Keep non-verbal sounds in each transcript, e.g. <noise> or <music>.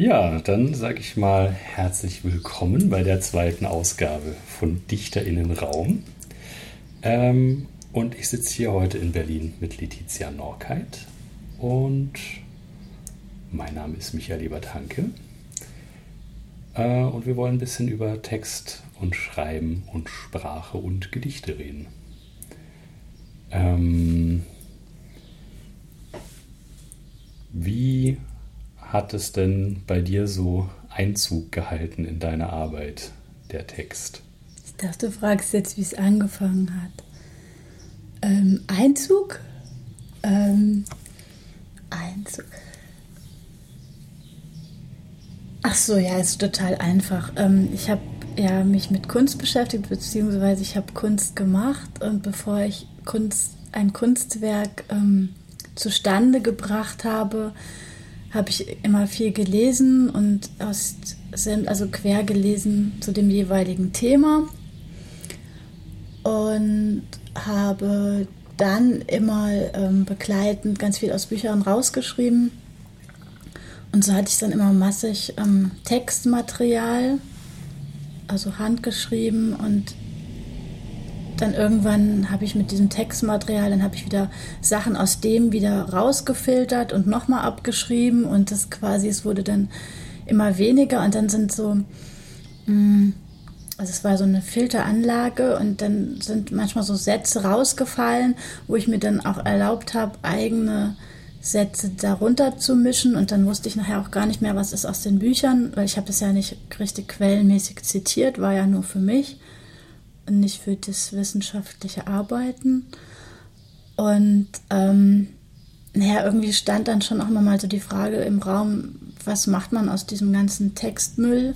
Ja, dann sage ich mal herzlich willkommen bei der zweiten Ausgabe von DichterInnenraum. Ähm, und ich sitze hier heute in Berlin mit Letizia Norkeit und mein Name ist Michael Ebert-Hanke. Äh, und wir wollen ein bisschen über Text und Schreiben und Sprache und Gedichte reden. Ähm, wie hat es denn bei dir so Einzug gehalten in deine Arbeit, der Text? Ich dachte, du fragst jetzt, wie es angefangen hat. Ähm, Einzug? Ähm, Einzug. Ach so, ja, ist total einfach. Ähm, ich habe ja mich mit Kunst beschäftigt, beziehungsweise ich habe Kunst gemacht und bevor ich Kunst, ein Kunstwerk ähm, zustande gebracht habe, habe ich immer viel gelesen und aus, also quer gelesen zu dem jeweiligen Thema und habe dann immer ähm, begleitend ganz viel aus Büchern rausgeschrieben. Und so hatte ich dann immer massig ähm, Textmaterial, also handgeschrieben und dann irgendwann habe ich mit diesem Textmaterial, dann habe ich wieder Sachen aus dem wieder rausgefiltert und nochmal abgeschrieben und das quasi, es wurde dann immer weniger und dann sind so, mm, also es war so eine Filteranlage und dann sind manchmal so Sätze rausgefallen, wo ich mir dann auch erlaubt habe, eigene Sätze darunter zu mischen und dann wusste ich nachher auch gar nicht mehr, was ist aus den Büchern, weil ich habe das ja nicht richtig quellenmäßig zitiert, war ja nur für mich nicht für das wissenschaftliche Arbeiten. Und ähm, naja, irgendwie stand dann schon auch immer mal so die Frage im Raum, was macht man aus diesem ganzen Textmüll?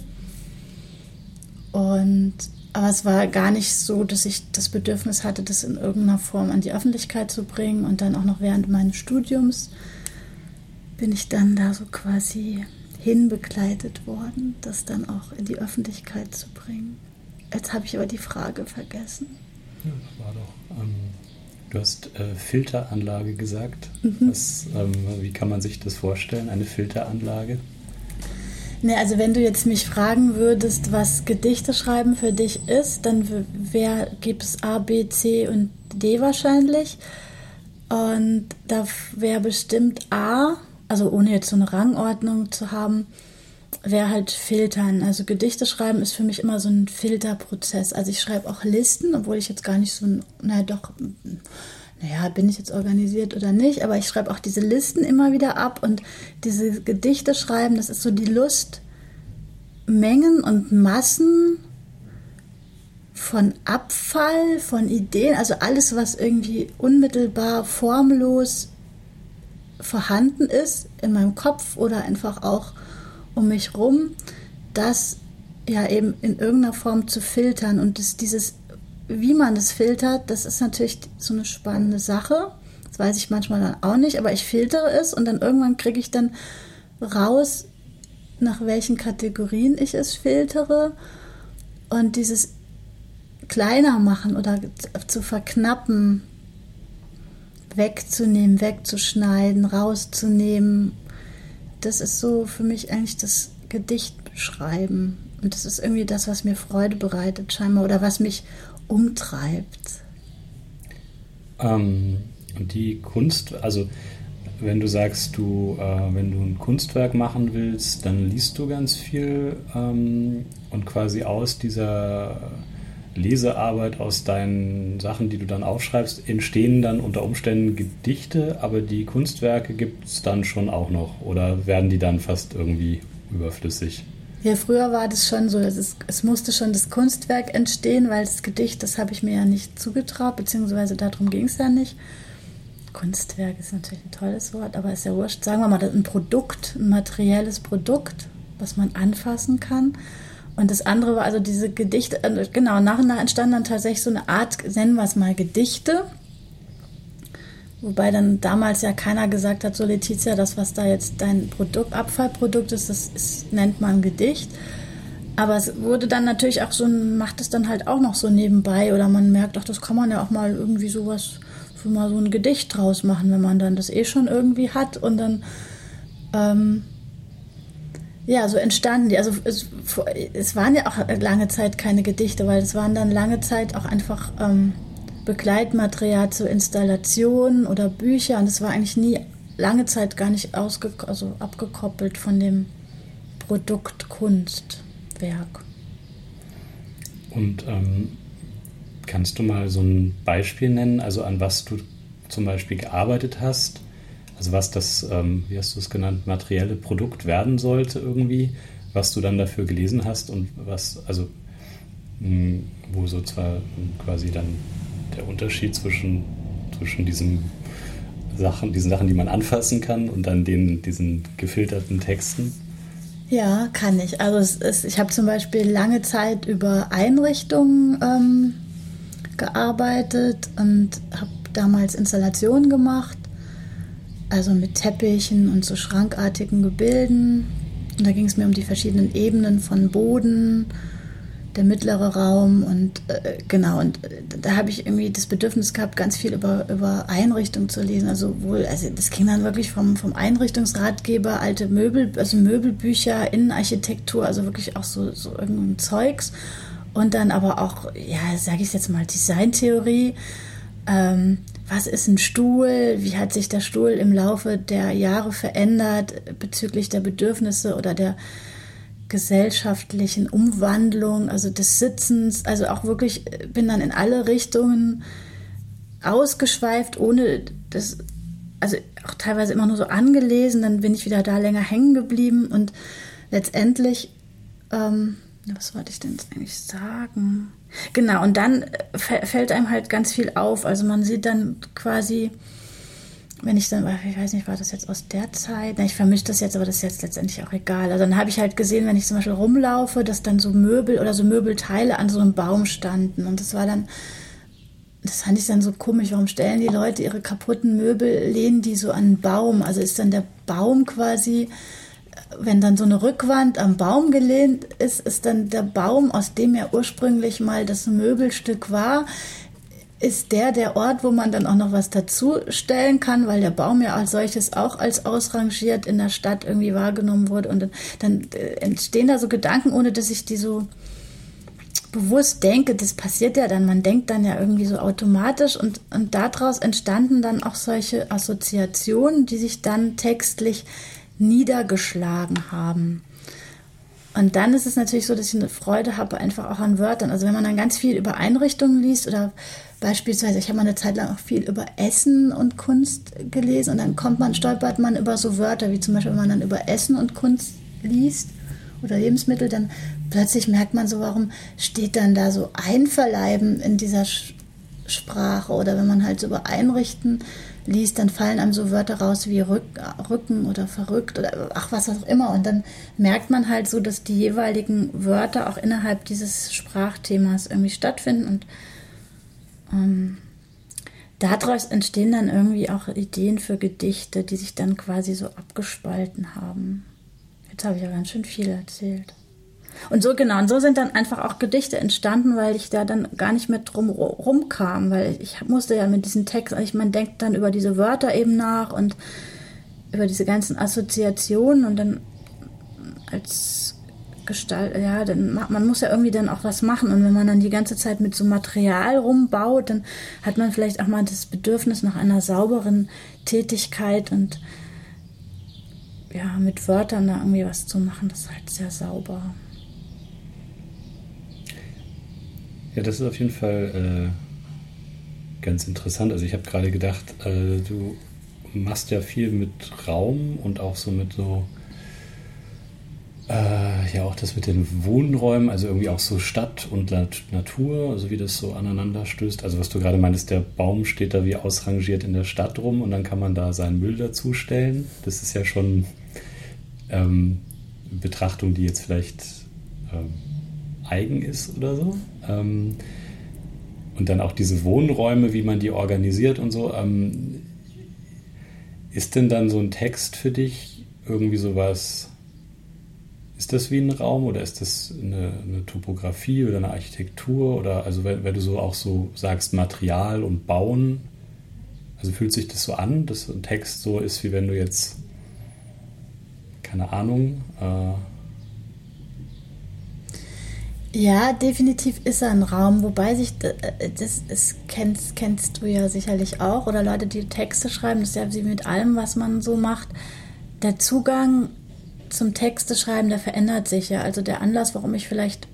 Und aber es war gar nicht so, dass ich das Bedürfnis hatte, das in irgendeiner Form an die Öffentlichkeit zu bringen. Und dann auch noch während meines Studiums bin ich dann da so quasi hinbegleitet worden, das dann auch in die Öffentlichkeit zu bringen. Jetzt habe ich aber die Frage vergessen. Ja, das war doch. Ähm, du hast äh, Filteranlage gesagt. Mhm. Was, ähm, wie kann man sich das vorstellen, eine Filteranlage? Ne, also wenn du jetzt mich fragen würdest, was Gedichte schreiben für dich ist, dann gibt es A, B, C und D wahrscheinlich. Und da wäre bestimmt A, also ohne jetzt so eine Rangordnung zu haben, wäre halt filtern. Also Gedichte schreiben ist für mich immer so ein Filterprozess. Also ich schreibe auch Listen, obwohl ich jetzt gar nicht so, naja doch, naja, bin ich jetzt organisiert oder nicht, aber ich schreibe auch diese Listen immer wieder ab und diese Gedichte schreiben, das ist so die Lust, Mengen und Massen von Abfall, von Ideen, also alles, was irgendwie unmittelbar formlos vorhanden ist in meinem Kopf oder einfach auch um mich rum, das ja eben in irgendeiner Form zu filtern. Und das, dieses, wie man das filtert, das ist natürlich so eine spannende Sache. Das weiß ich manchmal dann auch nicht, aber ich filtere es und dann irgendwann kriege ich dann raus, nach welchen Kategorien ich es filtere. Und dieses kleiner machen oder zu verknappen, wegzunehmen, wegzuschneiden, rauszunehmen das ist so für mich eigentlich das Gedicht schreiben. Und das ist irgendwie das, was mir Freude bereitet, scheinbar, oder was mich umtreibt. Ähm, die Kunst, also wenn du sagst, du, äh, wenn du ein Kunstwerk machen willst, dann liest du ganz viel ähm, und quasi aus dieser Lesearbeit, aus deinen Sachen, die du dann aufschreibst, entstehen dann unter Umständen Gedichte, aber die Kunstwerke gibt es dann schon auch noch oder werden die dann fast irgendwie überflüssig? Ja, früher war das schon so, es, es musste schon das Kunstwerk entstehen, weil das Gedicht, das habe ich mir ja nicht zugetraut, beziehungsweise darum ging es ja nicht. Kunstwerk ist natürlich ein tolles Wort, aber ist ja wurscht. Sagen wir mal, ein Produkt, ein materielles Produkt, was man anfassen kann. Und das andere war also diese Gedichte, äh, genau, nach und nach entstand dann tatsächlich so eine Art, nennen wir es mal Gedichte. Wobei dann damals ja keiner gesagt hat, so Letizia, das, was da jetzt dein Produkt, Abfallprodukt ist, das ist, nennt man Gedicht. Aber es wurde dann natürlich auch so, macht es dann halt auch noch so nebenbei oder man merkt, ach, das kann man ja auch mal irgendwie sowas, für mal so ein Gedicht draus machen, wenn man dann das eh schon irgendwie hat und dann, ähm, Ja, so entstanden die. Also es, es, waren ja auch lange Zeit keine Gedichte, weil es waren dann lange Zeit auch einfach ähm, Begleitmaterial zur Installation oder Bücher und es war eigentlich nie lange Zeit gar nicht ausge also abgekoppelt von dem Produkt Kunstwerk. Und ähm, kannst du mal so ein Beispiel nennen, also an was du zum Beispiel gearbeitet hast? Also was das, ähm, wie hast du es genannt, materielle Produkt werden sollte irgendwie, was du dann dafür gelesen hast und was, also mh, hm, wo so zwar quasi dann der Unterschied zwischen, zwischen diesem Sachen, diesen Sachen, die man anfassen kann und dann den, diesen gefilterten Texten? Ja, kann ich. Also es ist, ich habe zum Beispiel lange Zeit über Einrichtungen ähm, gearbeitet und habe damals Installationen gemacht, also mit Teppichen und so schrankartigen Gebilden. Und da ging es mir um die verschiedenen Ebenen von Boden, der mittlere Raum und äh, genau, und äh, da habe ich irgendwie das Bedürfnis gehabt, ganz viel über, über Einrichtung zu lesen. Also wohl, also das ging dann wirklich vom, vom Einrichtungsratgeber, alte Möbel, also Möbelbücher, Innenarchitektur, also wirklich auch so, so irgendein Zeugs. Und dann aber auch, ja, sage ich jetzt mal, Designtheorie. Ähm, was ist ein Stuhl? Wie hat sich der Stuhl im Laufe der Jahre verändert bezüglich der Bedürfnisse oder der gesellschaftlichen Umwandlung, also des Sitzens, also auch wirklich äh, bin dann in alle Richtungen ausgeschweift, ohne das, also auch teilweise immer nur so angelesen, dann bin ich wieder da länger hängen geblieben und letztendlich, ähm, was wollte ich denn jetzt eigentlich sagen? Genau, und dann äh, fällt einem halt ganz viel auf, also man sieht dann quasi, wenn ich dann, ich weiß nicht, war das jetzt aus der Zeit? ich vermische das jetzt, aber das ist jetzt letztendlich auch egal. Also dann habe ich halt gesehen, wenn ich zum Beispiel rumlaufe, dass dann so Möbel oder so Möbelteile an so einem Baum standen. Und das war dann, das fand ich dann so komisch. Warum stellen die Leute ihre kaputten Möbel, lehnen die so an einen Baum? Also ist dann der Baum quasi, wenn dann so eine Rückwand am Baum gelehnt ist, ist dann der Baum, aus dem ja ursprünglich mal das Möbelstück war, ist der der Ort, wo man dann auch noch was dazu stellen kann, weil der Baum ja als solches auch als ausrangiert in der Stadt irgendwie wahrgenommen wurde. Und dann, äh, entstehen da so Gedanken, ohne dass ich die so bewusst denke. Das passiert ja dann. Man denkt dann ja irgendwie so automatisch und, und daraus entstanden dann auch solche Assoziationen, die sich dann textlich niedergeschlagen haben. Und dann ist es natürlich so, dass ich eine Freude habe, einfach auch an Wörtern. Also wenn man dann ganz viel über Einrichtungen liest oder Beispielsweise, ich habe mal eine Zeit lang auch viel über Essen und Kunst gelesen und dann kommt man, stolpert man über so Wörter, wie zum Beispiel, wenn man dann über Essen und Kunst liest oder Lebensmittel, dann plötzlich merkt man so, warum steht dann da so Einverleiben in dieser Sprache oder wenn man halt so über Einrichten liest, dann fallen einem so Wörter raus wie Rück, Rücken oder verrückt oder ach was auch immer. Und dann merkt man halt so, dass die jeweiligen Wörter auch innerhalb dieses Sprachthemas irgendwie stattfinden und ähm, daraus entstehen dann irgendwie auch Ideen für Gedichte, die sich dann quasi so abgespalten haben. Jetzt habe ich ja ganz schön viel erzählt. Und so genau, und so sind dann einfach auch Gedichte entstanden, weil ich da dann gar nicht mehr drum rumkam, weil ich musste ja mit diesen Texten, ich man denkt dann über diese Wörter eben nach und über diese ganzen Assoziationen und dann als Gestalt, ja, dann man muss ja irgendwie dann auch was machen und wenn man dann die ganze Zeit mit so Material rumbaut, dann hat man vielleicht auch mal das Bedürfnis nach einer sauberen Tätigkeit und ja, mit Wörtern da irgendwie was zu machen, das ist halt sehr sauber. Ja, das ist auf jeden Fall äh, ganz interessant. Also ich habe gerade gedacht, äh, du machst ja viel mit Raum und auch so mit so äh, ja, auch das mit den Wohnräumen, also irgendwie auch so Stadt und Natur, also wie das so aneinander stößt. Also was du gerade meintest, der Baum steht da wie ausrangiert in der Stadt rum und dann kann man da seinen Müll dazustellen. Das ist ja schon ähm, Betrachtung, die jetzt vielleicht ähm, eigen ist oder so. Ähm, und dann auch diese Wohnräume, wie man die organisiert und so. Ähm, ist denn dann so ein Text für dich irgendwie sowas ist das wie ein Raum oder ist das eine, eine Topografie oder eine Architektur? Oder also wenn, wenn, du so auch so sagst, Material und Bauen, also fühlt sich das so an, dass ein Text so ist, wie wenn du jetzt, keine Ahnung, äh, Ja, definitiv ist er ein Raum, wobei sich äh, das, das kennst, kennst du ja sicherlich auch oder Leute, die Texte schreiben, das ist ja wie mit allem, was man so macht. Der Zugang zum Texte schreiben, der verändert sich ja. Also der Anlass, warum ich vielleicht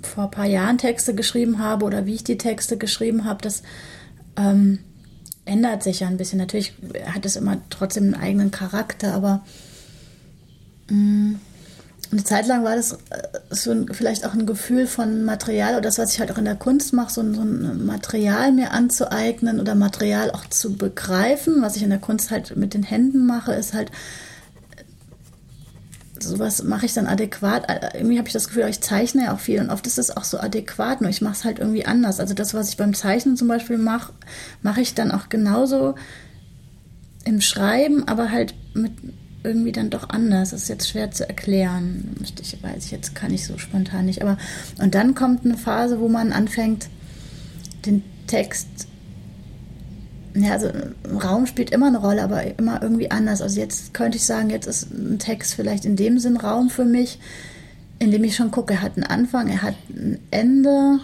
vor ein paar Jahren Texte geschrieben habe oder wie ich die Texte geschrieben habe, das ähm, ändert sich ja ein bisschen. Natürlich hat es immer trotzdem einen eigenen Charakter, aber mh, mm, eine Zeit lang war das äh, so ein, vielleicht auch ein Gefühl von Material oder das, was ich halt auch in der Kunst mache, so ein, so ein Material mir anzueignen oder Material auch zu begreifen. Was ich in der Kunst halt mit den Händen mache, ist halt sowas mache ich dann adäquat. Äh, irgendwie habe ich das Gefühl, ich zeichne ja auch viel und oft ist es auch so adäquat, nur ich mache es halt irgendwie anders. Also das, was ich beim Zeichnen zum Beispiel mache, mache ich dann auch genauso im Schreiben, aber halt mit irgendwie dann doch anders. Das ist jetzt schwer zu erklären. Ich, weiß ich jetzt, kann ich so spontan nicht. Aber und dann kommt eine Phase, wo man anfängt, den Text ja, also Raum spielt immer eine Rolle, aber immer irgendwie anders. Also jetzt könnte ich sagen, jetzt ist ein Text vielleicht in dem Sinn Raum für mich, indem ich schon gucke, er hat einen Anfang, er hat ein Ende,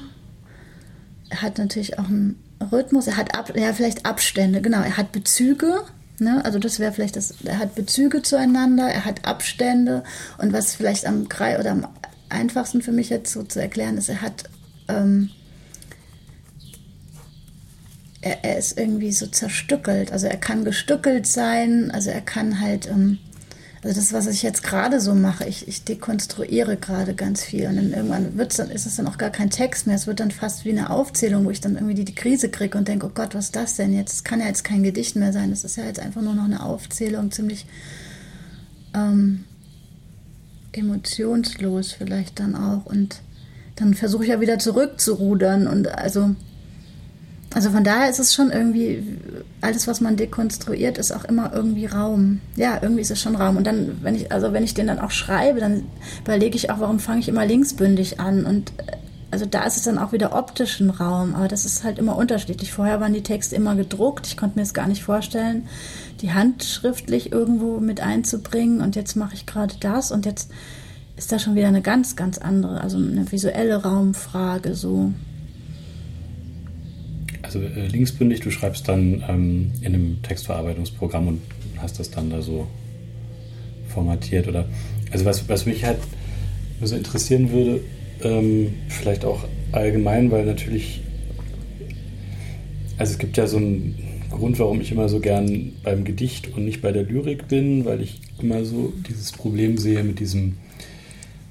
er hat natürlich auch einen Rhythmus, er hat Ab ja, vielleicht Abstände, genau, er hat Bezüge, ne? also das wäre vielleicht das, er hat Bezüge zueinander, er hat Abstände und was vielleicht am oder am einfachsten für mich jetzt so zu erklären ist, er hat ähm, er, er, ist irgendwie so zerstückelt. Also er kann gestückelt sein, also er kann halt, ähm, also das, was ich jetzt gerade so mache, ich, ich dekonstruiere gerade ganz viel und dann irgendwann wird's dann, ist es dann auch gar kein Text mehr, es wird dann fast wie eine Aufzählung, wo ich dann irgendwie die, die Krise kriege und denke, oh Gott, was ist das denn jetzt? Das kann ja jetzt kein Gedicht mehr sein, das ist ja jetzt einfach nur noch eine Aufzählung, ziemlich ähm, emotionslos vielleicht dann auch. Und dann versuche ich ja wieder zurückzurudern und also also von daher ist es schon irgendwie, alles, was man dekonstruiert, ist auch immer irgendwie Raum. Ja, irgendwie ist es schon Raum. Und dann, wenn ich, also wenn ich den dann auch schreibe, dann überlege ich auch, warum fange ich immer linksbündig an? Und äh, also da ist es dann auch wieder optischen Raum, aber das ist halt immer unterschiedlich. Vorher waren die Texte immer gedruckt, ich konnte mir es gar nicht vorstellen, die handschriftlich irgendwo mit einzubringen und jetzt mache ich gerade das und jetzt ist da schon wieder eine ganz, ganz andere, also eine visuelle Raumfrage so also äh, linksbündig, du schreibst dann ähm, in einem Textverarbeitungsprogramm und hast das dann da so formatiert oder? Also was, was mich halt so interessieren würde, ähm, vielleicht auch allgemein, weil natürlich, also es gibt ja so einen Grund, warum ich immer so gern beim Gedicht und nicht bei der Lyrik bin, weil ich immer so dieses Problem sehe mit diesem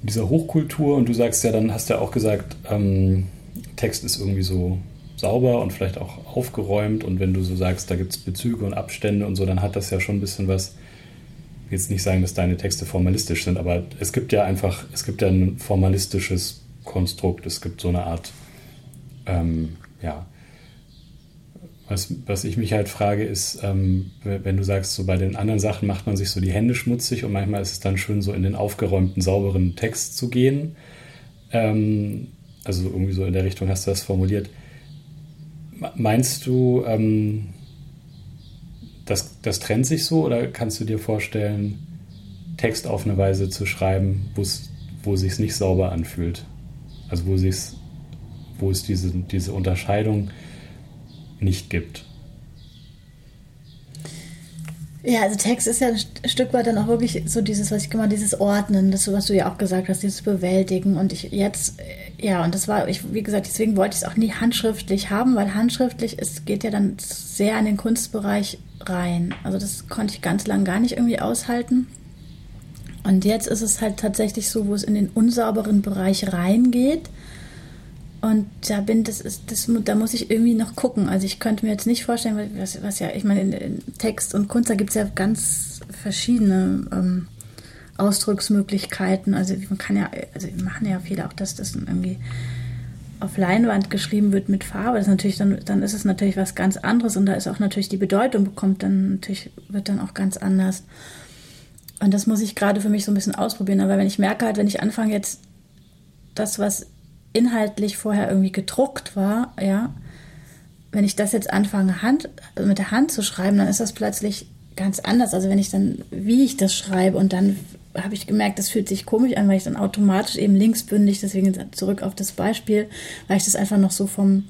mit dieser Hochkultur. Und du sagst ja, dann hast ja auch gesagt, ähm, Text ist irgendwie so sauber und vielleicht auch aufgeräumt. Und wenn du so sagst, da gibt es Bezüge und Abstände und so, dann hat das ja schon ein bisschen was. Ich will jetzt nicht sagen, dass deine Texte formalistisch sind, aber es gibt ja einfach, es gibt ja ein formalistisches Konstrukt. Es gibt so eine Art, ähm, ja. Was, was ich mich halt frage, ist, ähm, wenn du sagst, so bei den anderen Sachen macht man sich so die Hände schmutzig und manchmal ist es dann schön, so in den aufgeräumten, sauberen Text zu gehen. Ähm, also irgendwie so in der Richtung hast du das formuliert. Meinst du, ähm, das, das trennt sich so oder kannst du dir vorstellen, Text auf eine Weise zu schreiben, wo es sich nicht sauber anfühlt? Also wo, sich's, wo es diese, diese Unterscheidung nicht gibt? Ja, also Text ist ja ein Stück weit dann auch wirklich so dieses, was ich gemacht dieses Ordnen, das, was du ja auch gesagt hast, dieses Bewältigen. Und ich jetzt, ja, und das war, ich, wie gesagt, deswegen wollte ich es auch nie handschriftlich haben, weil handschriftlich es geht ja dann sehr in den Kunstbereich rein. Also das konnte ich ganz lang gar nicht irgendwie aushalten. Und jetzt ist es halt tatsächlich so, wo es in den unsauberen Bereich reingeht und da bin das ist das da muss ich irgendwie noch gucken. Also ich könnte mir jetzt nicht vorstellen, was, was ja, ich meine, in, in Text und Kunst, da gibt es ja ganz verschiedene ähm, Ausdrucksmöglichkeiten. Also man kann ja, also wir machen ja viele auch, dass das irgendwie auf Leinwand geschrieben wird mit Farbe, das ist natürlich dann, dann ist es natürlich was ganz anderes und da ist auch natürlich die Bedeutung bekommt dann natürlich, wird dann auch ganz anders. Und das muss ich gerade für mich so ein bisschen ausprobieren. Aber wenn ich merke halt, wenn ich anfange jetzt das, was inhaltlich vorher irgendwie gedruckt war, ja, wenn ich das jetzt anfange, Hand, also mit der Hand zu schreiben, dann ist das plötzlich ganz anders. Also wenn ich dann, wie ich das schreibe und dann habe ich gemerkt, das fühlt sich komisch an, weil ich dann automatisch eben linksbündig, deswegen zurück auf das Beispiel, weil ich das einfach noch so vom,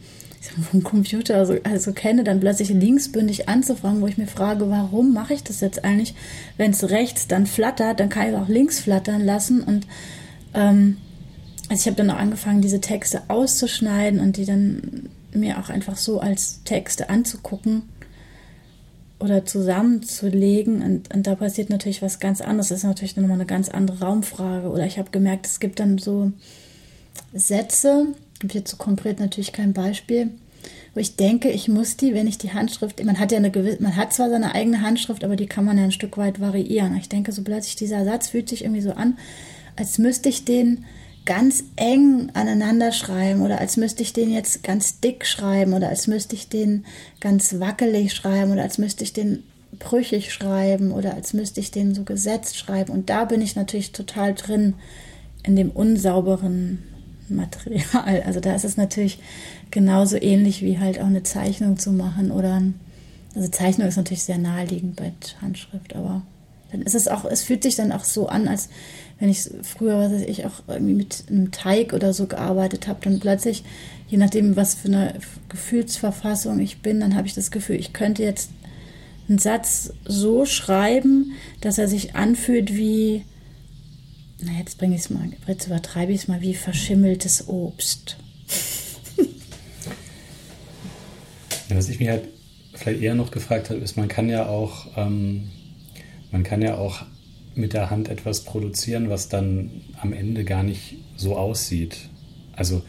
vom Computer also, also kenne, dann plötzlich linksbündig anzufangen, wo ich mir frage, warum mache ich das jetzt eigentlich? Wenn es rechts dann flattert, dann kann ich auch links flattern lassen und ähm, also ich habe dann auch angefangen, diese Texte auszuschneiden und die dann mir auch einfach so als Texte anzugucken oder zusammenzulegen. Und, und da passiert natürlich was ganz anderes. Das ist natürlich nochmal eine ganz andere Raumfrage. Oder ich habe gemerkt, es gibt dann so Sätze, ich jetzt so konkret natürlich kein Beispiel, wo ich denke, ich muss die, wenn ich die Handschrift, man hat ja eine gewisse, man hat zwar seine eigene Handschrift, aber die kann man ja ein Stück weit variieren. Ich denke, so plötzlich dieser Satz fühlt sich irgendwie so an, als müsste ich den ganz eng aneinander schreiben oder als müsste ich den jetzt ganz dick schreiben oder als müsste ich den ganz wackelig schreiben oder als müsste ich den brüchig schreiben oder als müsste ich den so gesetzt schreiben. Und da bin ich natürlich total drin in dem unsauberen Material. <laughs> Also da ist es natürlich genauso ähnlich wie halt auch eine Zeichnung zu machen oder also Zeichnung ist natürlich sehr naheliegend bei Handschrift, aber dann ist es auch, es fühlt sich dann auch so an, als wenn ich früher, was weiß ich, auch irgendwie mit einem Teig oder so gearbeitet habe, dann plötzlich, je nachdem, was für eine Gefühlsverfassung ich bin, dann habe ich das Gefühl, ich könnte jetzt einen Satz so schreiben, dass er sich anfühlt wie, na jetzt bringe ich es mal, jetzt übertreibe ich es mal, wie verschimmeltes Obst. ja, was ich mir halt vielleicht eher noch gefragt habe, ist, man kann ja auch, ähm, man kann ja auch mit der Hand etwas produzieren, was dann am Ende gar nicht so aussieht. Also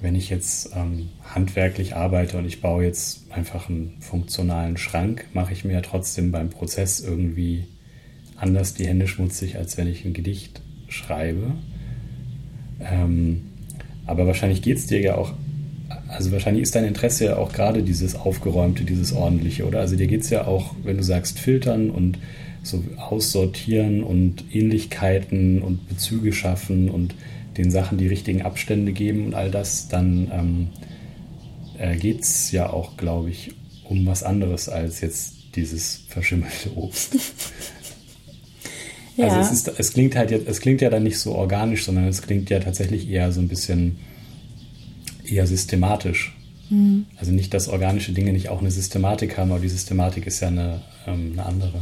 wenn ich jetzt ähm, handwerklich arbeite und ich baue jetzt einfach einen funktionalen Schrank, mache ich mir ja trotzdem beim Prozess irgendwie anders die Hände schmutzig, als wenn ich ein Gedicht schreibe. Ähm, aber wahrscheinlich geht es dir ja auch, also wahrscheinlich ist dein Interesse ja auch gerade dieses Aufgeräumte, dieses Ordentliche, oder? Also dir geht es ja auch, wenn du sagst, filtern und so aussortieren und Ähnlichkeiten und Bezüge schaffen und den Sachen die richtigen Abstände geben und all das, dann ähm, äh, geht es ja auch, glaube ich, um was anderes als jetzt dieses verschimmelte Obst. ja. <laughs> Also es, ist, es klingt halt jetzt, es klingt ja dann nicht so organisch, sondern es klingt ja tatsächlich eher so ein bisschen eher systematisch. Mhm. Also nicht, dass organische Dinge nicht auch eine Systematik haben, aber die Systematik ist ja eine, ähm, eine andere.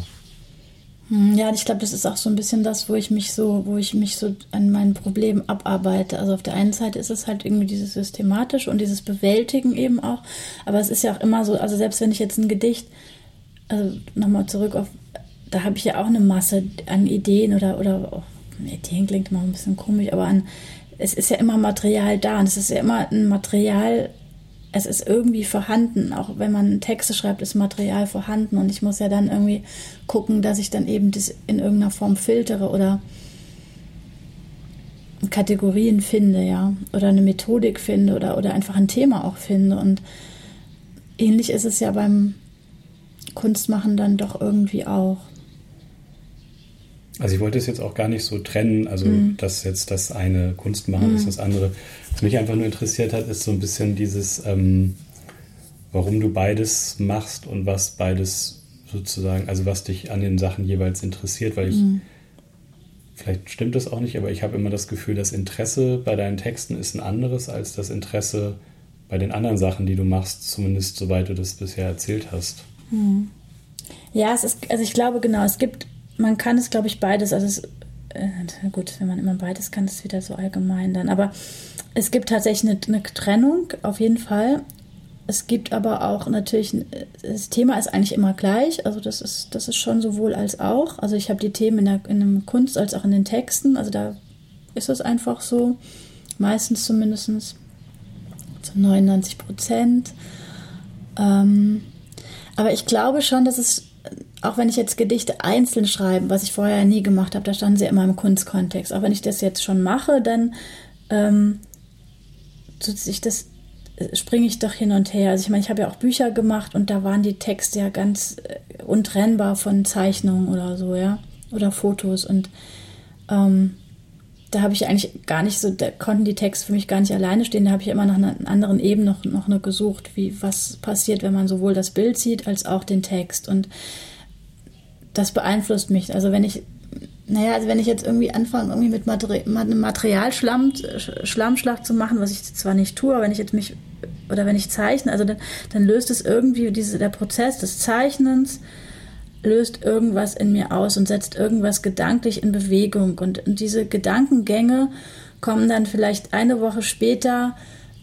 Hm, ja, ich glaube, das ist auch so ein bisschen das, wo ich mich so, wo ich mich so an meinen Problemen abarbeite. Also auf der einen Seite ist es halt irgendwie dieses systematisch und dieses Bewältigen eben auch. Aber es ist ja auch immer so, also selbst wenn ich jetzt ein Gedicht, also nochmal zurück auf, da habe ich ja auch eine Masse an Ideen oder, oder oh, Ideen klingt immer ein bisschen komisch, aber an, es ist ja immer Material da und es ist ja immer ein Material, es ist irgendwie vorhanden. Auch wenn man Texte schreibt, ist Material vorhanden. Und ich muss ja dann irgendwie gucken, dass ich dann eben das in irgendeiner Form filtere oder Kategorien finde, ja. Oder eine Methodik finde oder, oder einfach ein Thema auch finde. Und ähnlich ist es ja beim Kunstmachen dann doch irgendwie auch. Also ich wollte es jetzt auch gar nicht so trennen, also mhm. dass jetzt das eine Kunst machen mhm. ist das andere. Was mich einfach nur interessiert hat, ist so ein bisschen dieses, ähm, warum du beides machst und was beides sozusagen, also was dich an den Sachen jeweils interessiert, weil ich, mhm. vielleicht stimmt das auch nicht, aber ich habe immer das Gefühl, das Interesse bei deinen Texten ist ein anderes als das Interesse bei den anderen Sachen, die du machst, zumindest soweit du das bisher erzählt hast. Mhm. Ja, es ist, also ich glaube genau, es gibt man kann es, glaube ich, beides. Also es, äh, gut, wenn man immer beides kann, ist es wieder so allgemein dann. Aber es gibt tatsächlich eine, eine Trennung, auf jeden Fall. Es gibt aber auch natürlich, das Thema ist eigentlich immer gleich. Also das ist, das ist schon sowohl als auch. Also ich habe die Themen in der, in der Kunst als auch in den Texten. Also da ist es einfach so. Meistens zumindest zu 99 Prozent. Ähm, aber ich glaube schon, dass es auch wenn ich jetzt Gedichte einzeln schreibe, was ich vorher nie gemacht habe, da standen sie immer im Kunstkontext. Auch wenn ich das jetzt schon mache, dann ähm, äh, springe ich doch hin und her. Also ich meine, ich habe ja auch Bücher gemacht und da waren die Texte ja ganz äh, untrennbar von Zeichnungen oder so, ja, oder Fotos und ähm, da habe ich eigentlich gar nicht so, da konnten die Texte für mich gar nicht alleine stehen. Da habe ich immer nach einer anderen Ebene noch, noch eine gesucht, wie was passiert, wenn man sowohl das Bild sieht als auch den Text. Und das beeinflusst mich. Also wenn ich naja, also wenn ich jetzt irgendwie anfange, irgendwie mit Materi einem Materialschlamm, Schlammschlag zu machen, was ich zwar nicht tue, aber wenn ich jetzt mich, oder wenn ich zeichne, also dann, dann löst es irgendwie diese, der Prozess des Zeichnens, löst irgendwas in mir aus und setzt irgendwas gedanklich in Bewegung. Und, und diese Gedankengänge kommen dann vielleicht eine Woche später,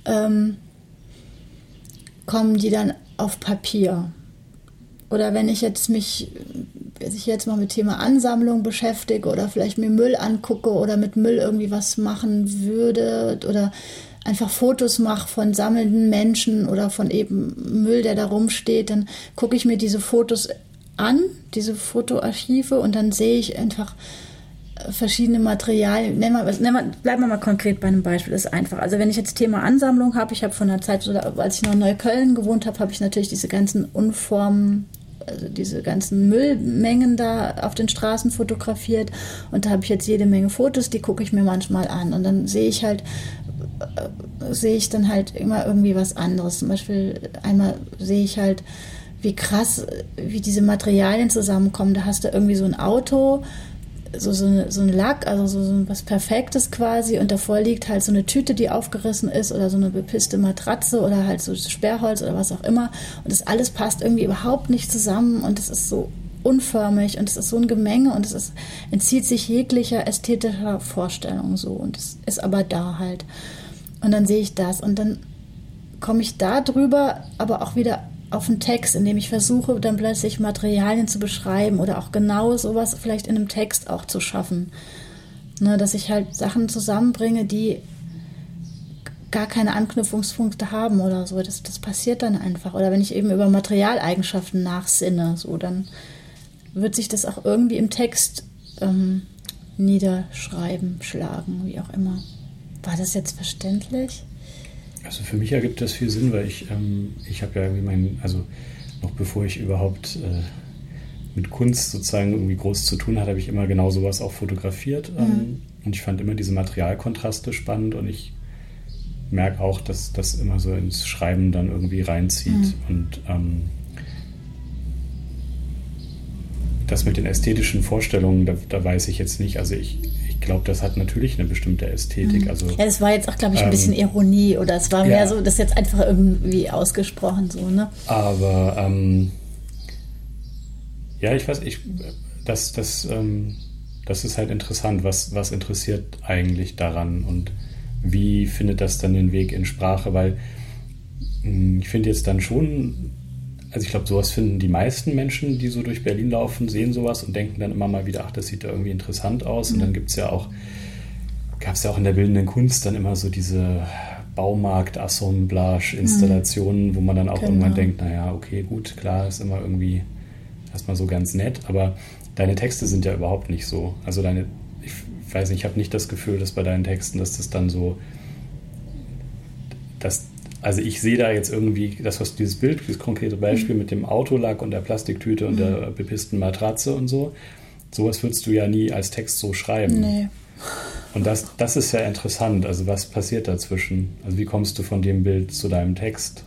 ähm, kommen die dann auf Papier. Oder wenn ich jetzt mich, wenn ich jetzt mal mit Thema Ansammlung beschäftige oder vielleicht mir Müll angucke oder mit Müll irgendwie was machen würde oder einfach Fotos mache von sammelnden Menschen oder von eben Müll, der da rumsteht, dann gucke ich mir diese Fotos an, diese Fotoarchive, und dann sehe ich einfach äh, verschiedene Materialien. Nehmen wir, nehmen wir, bleiben wir mal konkret bei einem Beispiel, das ist einfach. Also wenn ich jetzt Thema Ansammlung habe, ich habe von der Zeit, als ich noch in Neukölln gewohnt habe, habe ich natürlich diese ganzen Unformen, also diese ganzen Müllmengen da auf den Straßen fotografiert und da habe ich jetzt jede Menge Fotos, die gucke ich mir manchmal an und dann sehe ich halt, äh, sehe ich dann halt immer irgendwie was anderes. Zum Beispiel einmal sehe ich halt, wie krass, wie diese Materialien zusammenkommen. Da hast du irgendwie so ein Auto, so, so, so ein Lack, also so, so was Perfektes quasi. Und davor liegt halt so eine Tüte, die aufgerissen ist oder so eine bepisste Matratze oder halt so Sperrholz oder was auch immer. Und das alles passt irgendwie überhaupt nicht zusammen und es ist so unförmig und es ist so ein Gemenge und es ist, entzieht sich jeglicher ästhetischer Vorstellung so. Und es ist aber da halt. Und dann sehe ich das und dann komme ich da drüber aber auch wieder auf einen Text, in dem ich versuche, dann plötzlich Materialien zu beschreiben oder auch genau sowas vielleicht in einem Text auch zu schaffen. Ne, dass ich halt Sachen zusammenbringe, die gar keine Anknüpfungspunkte haben oder so. Das, das passiert dann einfach. Oder wenn ich eben über Materialeigenschaften nachsinne, so, dann wird sich das auch irgendwie im Text ähm, niederschreiben, schlagen, wie auch immer. War das jetzt verständlich? Also für mich ergibt das viel Sinn, weil ich, ähm, ich habe ja irgendwie mein, also noch bevor ich überhaupt äh, mit Kunst sozusagen irgendwie groß zu tun hatte, habe ich immer genau sowas auch fotografiert. Ähm, mhm. Und ich fand immer diese Materialkontraste spannend und ich merke auch, dass das immer so ins Schreiben dann irgendwie reinzieht. Mhm. Und ähm, das mit den ästhetischen Vorstellungen, da, da, weiß ich jetzt nicht. Also ich, glaube, das hat natürlich eine bestimmte Ästhetik. Mhm. Also, ja, das war jetzt auch, glaube ich, ein ähm, bisschen Ironie oder es war mehr ja, so, das jetzt einfach irgendwie ausgesprochen so, ne? Aber ähm, ja, ich weiß, ich, das, das, ähm, das ist halt interessant. Was, was interessiert eigentlich daran und wie findet das dann den Weg in Sprache? Weil hm, ich finde jetzt dann schon also ich glaube, sowas finden die meisten Menschen, die so durch Berlin laufen, sehen sowas und denken dann immer mal wieder, ach, das sieht da irgendwie interessant aus. Und dann mhm. gibt es ja auch, gab es ja auch in der bildenden Kunst dann immer so diese Baumarkt-Assemblage-Installationen, mhm. wo man dann auch genau. irgendwann denkt, naja, okay, gut, klar, ist immer irgendwie erstmal so ganz nett, aber deine Texte sind ja überhaupt nicht so. Also deine, ich weiß nicht, ich habe nicht das Gefühl, dass bei deinen Texten, dass das dann so, dass also ich sehe da jetzt irgendwie, das was dieses Bild, dieses konkrete Beispiel mhm. mit dem Autolack und der Plastiktüte und mhm. der bepissten Matratze und so, sowas würdest du ja nie als Text so schreiben. Nee. Und das, das ist ja interessant. Also was passiert dazwischen? Also wie kommst du von dem Bild zu deinem Text?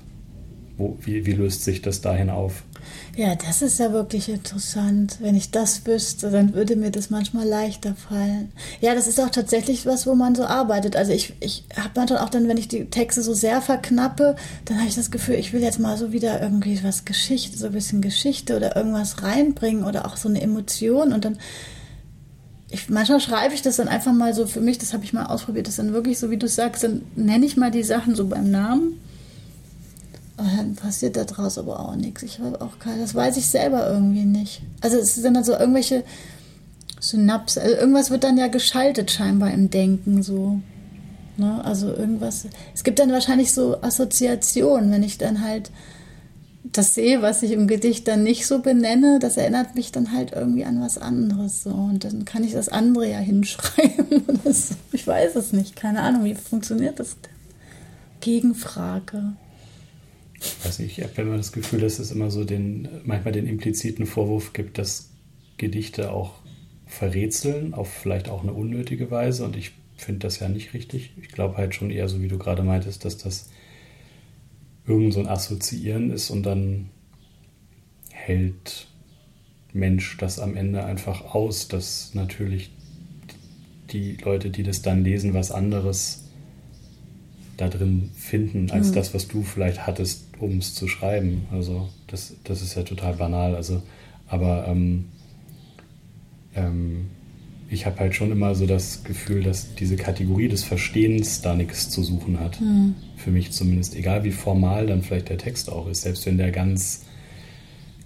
Wo, wie, wie löst sich das dahin auf? Ja, das ist ja wirklich interessant. Wenn ich das wüsste, dann würde mir das manchmal leichter fallen. Ja, das ist auch tatsächlich was, wo man so arbeitet. Also ich, ich habe manchmal auch dann, wenn ich die Texte so sehr verknappe, dann habe ich das Gefühl, ich will jetzt mal so wieder irgendwie was Geschichte, so ein bisschen Geschichte oder irgendwas reinbringen oder auch so eine Emotion und dann ich, manchmal schreibe ich das dann einfach mal so für mich, das habe ich mal ausprobiert, das dann wirklich so, wie du sagst, dann nenne ich mal die Sachen so beim Namen dann passiert da draus aber auch nichts. Ich habe auch keine, das weiß ich selber irgendwie nicht. Also es sind dann so irgendwelche Synapsen, also irgendwas wird dann ja geschaltet scheinbar im Denken so. Ne? Also irgendwas, es gibt dann wahrscheinlich so Assoziationen, wenn ich dann halt das sehe, was ich im Gedicht dann nicht so benenne, das erinnert mich dann halt irgendwie an was anderes so und dann kann ich das andere ja <laughs> hinschreiben. Ich weiß es nicht, keine Ahnung, wie funktioniert das denn? Gegenfrage weiß nicht, ich habe immer das Gefühl, dass es immer so den, manchmal den impliziten Vorwurf gibt, dass Gedichte auch verrätseln, auf vielleicht auch eine unnötige Weise. Und ich finde das ja nicht richtig. Ich glaube halt schon eher, so wie du gerade meintest, dass das irgend so ein Assoziieren ist und dann hält Mensch das am Ende einfach aus, dass natürlich die Leute, die das dann lesen, was anderes da drin finden, als mhm. das, was du vielleicht hattest, um es zu schreiben. Also das, das ist ja total banal. Also, aber ähm, ähm, ich habe halt schon immer so das Gefühl, dass diese Kategorie des Verstehens da nichts zu suchen hat. Mhm. Für mich zumindest, egal wie formal dann vielleicht der Text auch ist, selbst wenn der ganz,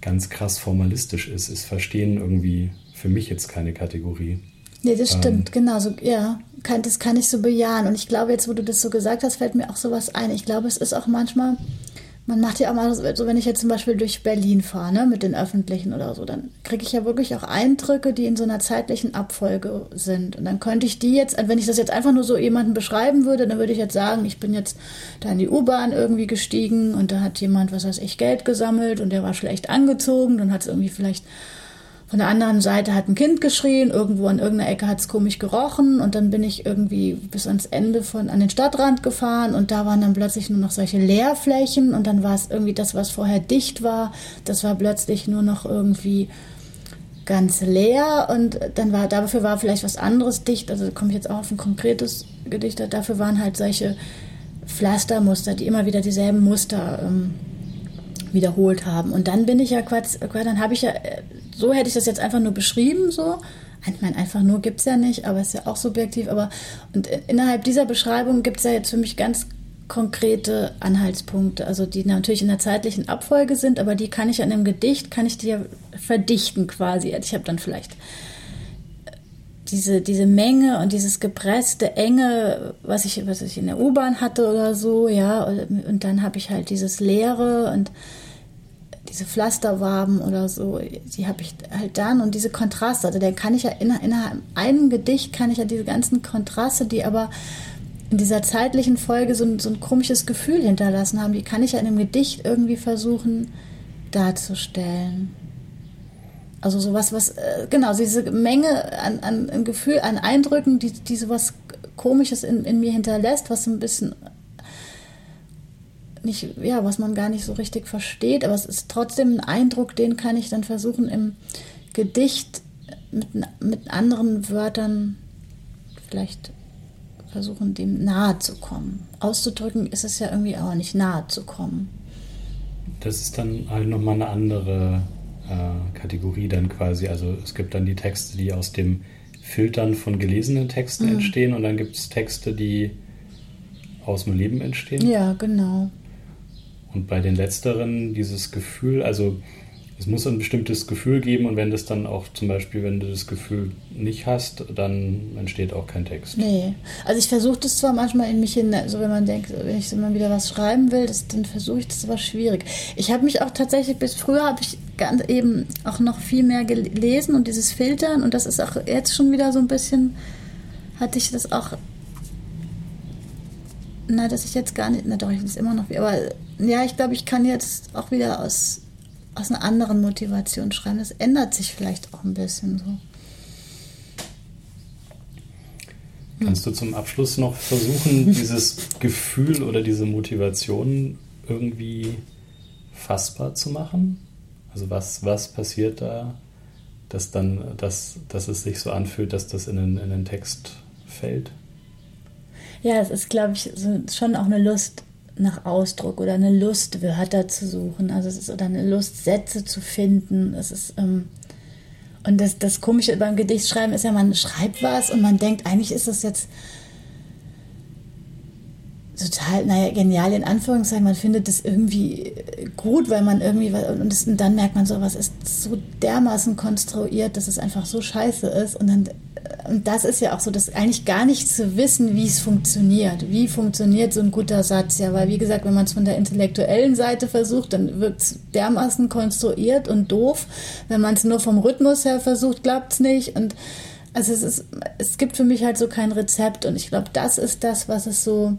ganz krass formalistisch ist, ist Verstehen irgendwie für mich jetzt keine Kategorie. Nee, das stimmt, ähm, genau. So, ja, kann, das kann ich so bejahen. Und ich glaube, jetzt, wo du das so gesagt hast, fällt mir auch sowas ein. Ich glaube, es ist auch manchmal man macht ja auch mal so, wenn ich jetzt zum Beispiel durch Berlin fahre, ne, mit den Öffentlichen oder so, dann kriege ich ja wirklich auch Eindrücke, die in so einer zeitlichen Abfolge sind. Und dann könnte ich die jetzt, wenn ich das jetzt einfach nur so jemanden beschreiben würde, dann würde ich jetzt sagen, ich bin jetzt da in die U-Bahn irgendwie gestiegen und da hat jemand, was weiß ich, Geld gesammelt und der war schlecht angezogen, dann hat es irgendwie vielleicht von der anderen Seite hat ein Kind geschrien, irgendwo an irgendeiner Ecke hat es komisch gerochen und dann bin ich irgendwie bis ans Ende von an den Stadtrand gefahren und da waren dann plötzlich nur noch solche Leerflächen und dann war es irgendwie das, was vorher dicht war, das war plötzlich nur noch irgendwie ganz leer und dann war dafür war vielleicht was anderes dicht, also komme ich jetzt auch auf ein konkretes Gedicht, dafür waren halt solche Pflastermuster, die immer wieder dieselben Muster ähm, wiederholt haben. Und dann bin ich ja quasi, dann habe ich ja, so hätte ich das jetzt einfach nur beschrieben, so. Ich meine, einfach nur gibt es ja nicht, aber ist ja auch subjektiv. Aber und innerhalb dieser Beschreibung gibt es ja jetzt für mich ganz konkrete Anhaltspunkte, also die natürlich in der zeitlichen Abfolge sind, aber die kann ich an einem Gedicht, kann ich die ja verdichten quasi. Also ich habe dann vielleicht diese, diese Menge und dieses gepresste, enge, was ich, was ich in der U-Bahn hatte oder so, ja, und dann habe ich halt dieses Leere und diese Pflasterwaben oder so, die habe ich halt dann und diese Kontraste, also der kann ich ja in, in einem Gedicht kann ich ja diese ganzen Kontraste, die aber in dieser zeitlichen Folge so ein, so ein komisches Gefühl hinterlassen haben, die kann ich ja in einem Gedicht irgendwie versuchen darzustellen. Also sowas, was, äh, genau, diese Menge an, an, Gefühl, an Eindrücken, die, die sowas Komisches in, in mir hinterlässt, was ein bisschen nicht, ja, was man gar nicht so richtig versteht, aber es ist trotzdem ein Eindruck, den kann ich dann versuchen im Gedicht mit, mit anderen Wörtern vielleicht versuchen, dem nahe zu kommen. Auszudrücken ist es ja irgendwie auch nicht nahe zu kommen. Das ist dann halt nochmal eine andere äh, Kategorie dann quasi. Also es gibt dann die Texte, die aus dem Filtern von gelesenen Texten mhm. entstehen und dann gibt es Texte, die aus dem Leben entstehen. Ja, genau. Und bei den letzteren dieses Gefühl, also es muss ein bestimmtes Gefühl geben und wenn das dann auch zum Beispiel, wenn du das Gefühl nicht hast, dann entsteht auch kein Text. Nee, also ich versuche das zwar manchmal in mich hin, so wenn man denkt, wenn ich immer wieder was schreiben will, das, dann versuche ich das aber schwierig. Ich habe mich auch tatsächlich, bis früher habe ich ganz eben auch noch viel mehr gelesen und dieses Filtern und das ist auch jetzt schon wieder so ein bisschen, hatte ich das auch na, dass ich jetzt gar nicht, na doch, ich ist immer noch, aber ja, ich glaube, ich kann jetzt auch wieder aus, aus einer anderen Motivation schreiben. Das ändert sich vielleicht auch ein bisschen so. Kannst du zum Abschluss noch versuchen, <laughs> dieses Gefühl oder diese Motivation irgendwie fassbar zu machen? Also was, was passiert da, dass dann, dass, dass es sich so anfühlt, dass das in den, in den Text fällt? Ja, es ist, glaube ich, schon auch eine Lust nach Ausdruck oder eine Lust, Wörter zu suchen. Also es ist oder eine Lust, Sätze zu finden. Es ist ähm, und das, das Komische beim Gedichtschreiben ist ja, man schreibt was und man denkt, eigentlich ist das jetzt total, naja, genial in Anführungszeichen, man findet es irgendwie gut, weil man irgendwie, und, das, und dann merkt man so, was ist so dermaßen konstruiert, dass es einfach so scheiße ist und dann, und das ist ja auch so, dass eigentlich gar nicht zu wissen, wie es funktioniert. Wie funktioniert so ein guter Satz? Ja, weil wie gesagt, wenn man es von der intellektuellen Seite versucht, dann wird es dermaßen konstruiert und doof. Wenn man es nur vom Rhythmus her versucht, klappt es nicht. Und also es ist, es gibt für mich halt so kein Rezept und ich glaube, das ist das, was es so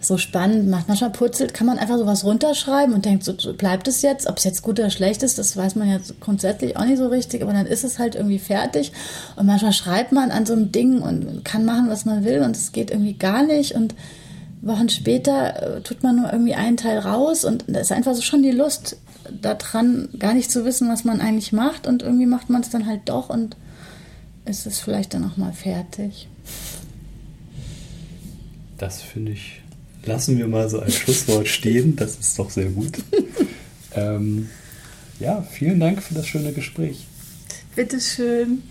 so spannend macht. Manchmal purzelt, kann man einfach sowas runterschreiben und denkt, so, so bleibt es jetzt. Ob es jetzt gut oder schlecht ist, das weiß man ja grundsätzlich auch nicht so richtig, aber dann ist es halt irgendwie fertig. Und manchmal schreibt man an so einem Ding und kann machen, was man will und es geht irgendwie gar nicht. Und Wochen später äh, tut man nur irgendwie einen Teil raus und da ist einfach so schon die Lust daran, gar nicht zu wissen, was man eigentlich macht und irgendwie macht man es dann halt doch und ist es vielleicht dann auch mal fertig. Das finde ich, lassen wir mal so als Schlusswort stehen, das ist doch sehr gut. <laughs> ähm, ja, vielen Dank für das schöne Gespräch. Bitteschön. schön.